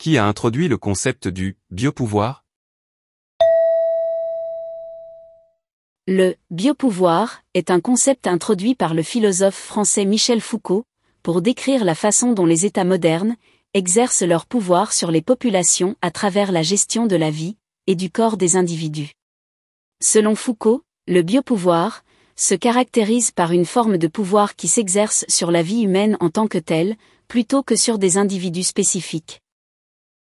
Qui a introduit le concept du biopouvoir? Le biopouvoir est un concept introduit par le philosophe français Michel Foucault pour décrire la façon dont les États modernes exercent leur pouvoir sur les populations à travers la gestion de la vie et du corps des individus. Selon Foucault, le biopouvoir se caractérise par une forme de pouvoir qui s'exerce sur la vie humaine en tant que telle, plutôt que sur des individus spécifiques.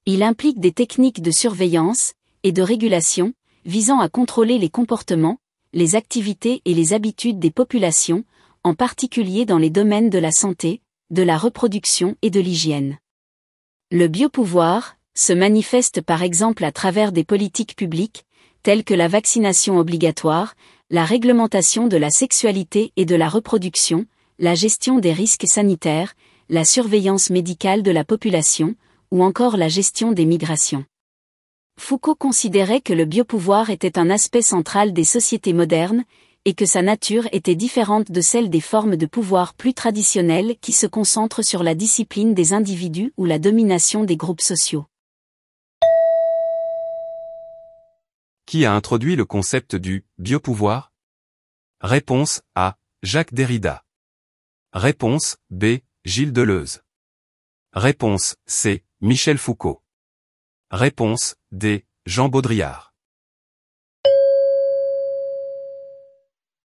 Il implique des techniques de surveillance et de régulation visant à contrôler les comportements, les activités et les habitudes des populations, en particulier dans les domaines de la santé, de la reproduction et de l'hygiène. Le biopouvoir se manifeste par exemple à travers des politiques publiques, telles que la vaccination obligatoire, la réglementation de la sexualité et de la reproduction, la gestion des risques sanitaires, la surveillance médicale de la population, ou encore la gestion des migrations. Foucault considérait que le biopouvoir était un aspect central des sociétés modernes, et que sa nature était différente de celle des formes de pouvoir plus traditionnelles qui se concentrent sur la discipline des individus ou la domination des groupes sociaux. Qui a introduit le concept du biopouvoir? Réponse A. Jacques Derrida. Réponse B. Gilles Deleuze. Réponse C. Michel Foucault. Réponse D. Jean Baudrillard.